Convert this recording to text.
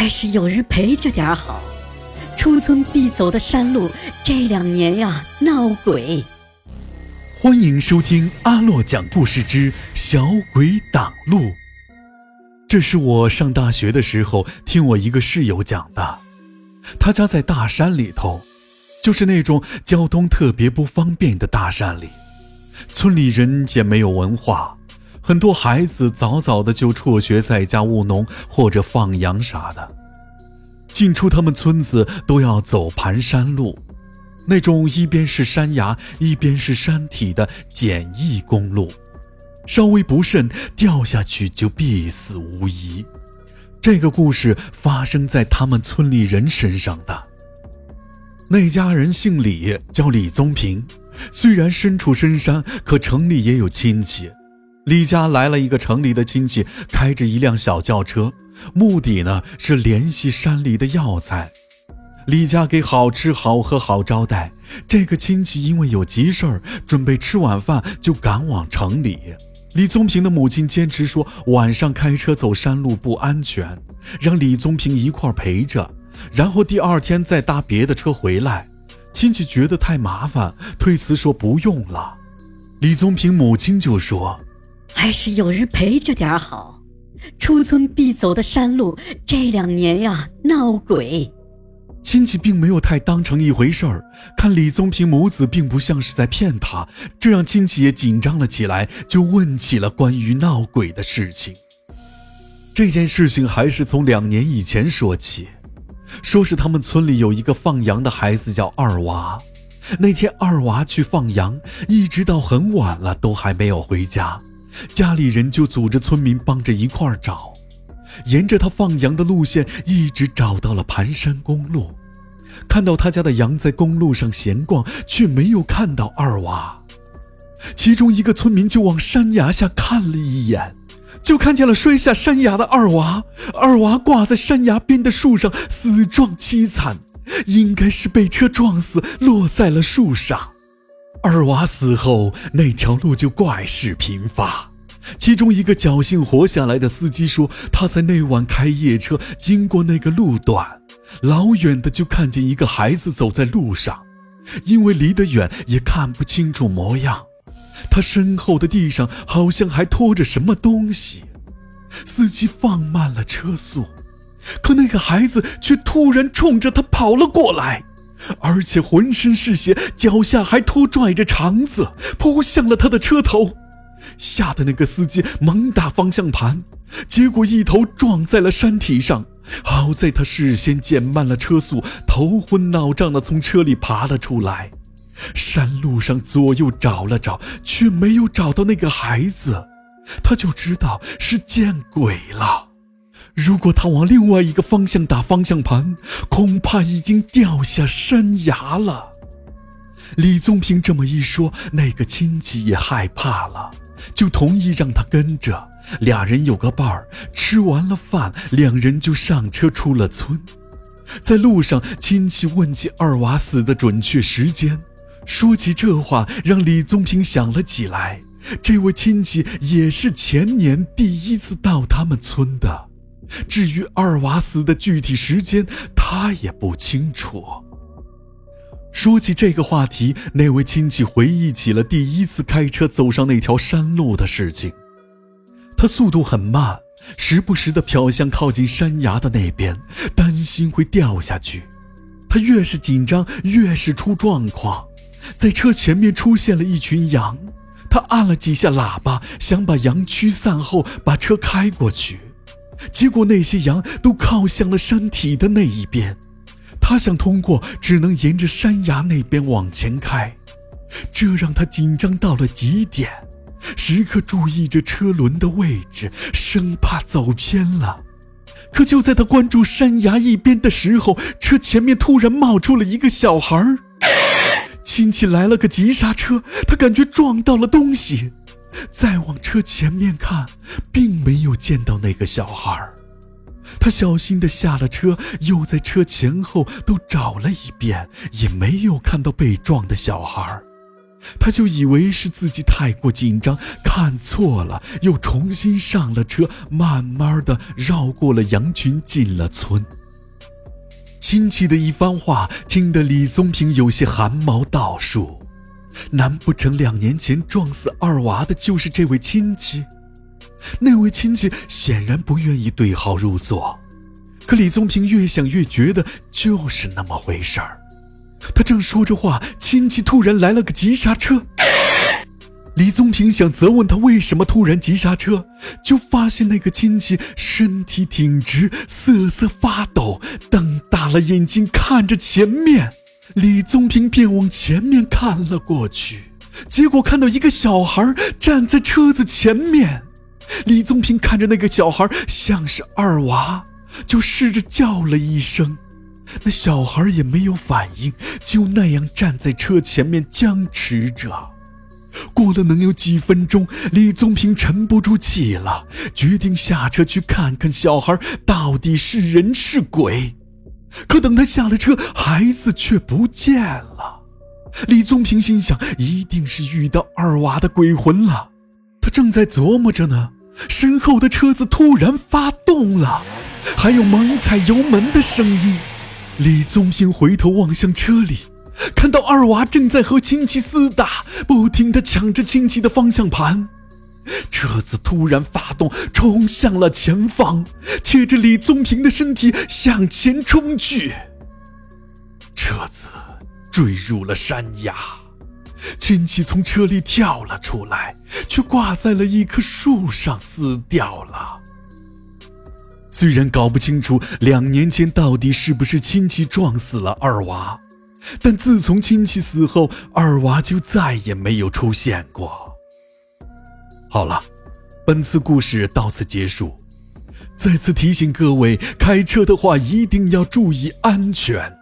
还是有人陪着点好。出村必走的山路，这两年呀闹鬼。欢迎收听阿洛讲故事之小鬼挡路。这是我上大学的时候听我一个室友讲的。他家在大山里头，就是那种交通特别不方便的大山里。村里人也没有文化，很多孩子早早的就辍学，在家务农或者放羊啥的。进出他们村子都要走盘山路，那种一边是山崖，一边是山体的简易公路，稍微不慎掉下去就必死无疑。这个故事发生在他们村里人身上的。那家人姓李，叫李宗平。虽然身处深山，可城里也有亲戚。李家来了一个城里的亲戚，开着一辆小轿车，目的呢是联系山里的药材。李家给好吃好喝好招待。这个亲戚因为有急事儿，准备吃晚饭就赶往城里。李宗平的母亲坚持说晚上开车走山路不安全，让李宗平一块陪着，然后第二天再搭别的车回来。亲戚觉得太麻烦，推辞说不用了。李宗平母亲就说：“还是有人陪着点好。出村必走的山路，这两年呀闹鬼。”亲戚并没有太当成一回事儿，看李宗平母子并不像是在骗他，这让亲戚也紧张了起来，就问起了关于闹鬼的事情。这件事情还是从两年以前说起。说是他们村里有一个放羊的孩子叫二娃，那天二娃去放羊，一直到很晚了都还没有回家，家里人就组织村民帮着一块儿找，沿着他放羊的路线一直找到了盘山公路，看到他家的羊在公路上闲逛，却没有看到二娃，其中一个村民就往山崖下看了一眼。就看见了摔下山崖的二娃，二娃挂在山崖边的树上，死状凄惨，应该是被车撞死，落在了树上。二娃死后，那条路就怪事频发。其中一个侥幸活下来的司机说，他在那晚开夜车，经过那个路段，老远的就看见一个孩子走在路上，因为离得远，也看不清楚模样。他身后的地上好像还拖着什么东西，司机放慢了车速，可那个孩子却突然冲着他跑了过来，而且浑身是血，脚下还拖拽着肠子，扑向了他的车头，吓得那个司机猛打方向盘，结果一头撞在了山体上。好在他事先减慢了车速，头昏脑胀的从车里爬了出来。山路上左右找了找，却没有找到那个孩子，他就知道是见鬼了。如果他往另外一个方向打方向盘，恐怕已经掉下山崖了。李宗平这么一说，那个亲戚也害怕了，就同意让他跟着，俩人有个伴儿。吃完了饭，两人就上车出了村。在路上，亲戚问起二娃死的准确时间。说起这话，让李宗平想了起来。这位亲戚也是前年第一次到他们村的。至于二娃死的具体时间，他也不清楚。说起这个话题，那位亲戚回忆起了第一次开车走上那条山路的事情。他速度很慢，时不时地瞟向靠近山崖的那边，担心会掉下去。他越是紧张，越是出状况。在车前面出现了一群羊，他按了几下喇叭，想把羊驱散后把车开过去，结果那些羊都靠向了山体的那一边，他想通过，只能沿着山崖那边往前开，这让他紧张到了极点，时刻注意着车轮的位置，生怕走偏了。可就在他关注山崖一边的时候，车前面突然冒出了一个小孩儿。亲戚来了个急刹车，他感觉撞到了东西，再往车前面看，并没有见到那个小孩他小心地下了车，又在车前后都找了一遍，也没有看到被撞的小孩他就以为是自己太过紧张，看错了，又重新上了车，慢慢的绕过了羊群，进了村。亲戚的一番话，听得李宗平有些汗毛倒竖。难不成两年前撞死二娃的就是这位亲戚？那位亲戚显然不愿意对号入座。可李宗平越想越觉得就是那么回事儿。他正说着话，亲戚突然来了个急刹车。李宗平想责问他为什么突然急刹车，就发现那个亲戚身体挺直，瑟瑟发抖，瞪大了眼睛看着前面。李宗平便往前面看了过去，结果看到一个小孩站在车子前面。李宗平看着那个小孩像是二娃，就试着叫了一声。那小孩也没有反应，就那样站在车前面僵持着。过了能有几分钟，李宗平沉不住气了，决定下车去看看小孩到底是人是鬼。可等他下了车，孩子却不见了。李宗平心想，一定是遇到二娃的鬼魂了。他正在琢磨着呢，身后的车子突然发动了，还有猛踩油门的声音。李宗平回头望向车里，看到二娃正在和亲戚厮打，不停地抢着亲戚的方向盘。车子突然发动，冲向了前方，贴着李宗平的身体向前冲去。车子坠入了山崖，亲戚从车里跳了出来，却挂在了一棵树上，死掉了。虽然搞不清楚两年前到底是不是亲戚撞死了二娃，但自从亲戚死后，二娃就再也没有出现过。好了，本次故事到此结束。再次提醒各位，开车的话一定要注意安全。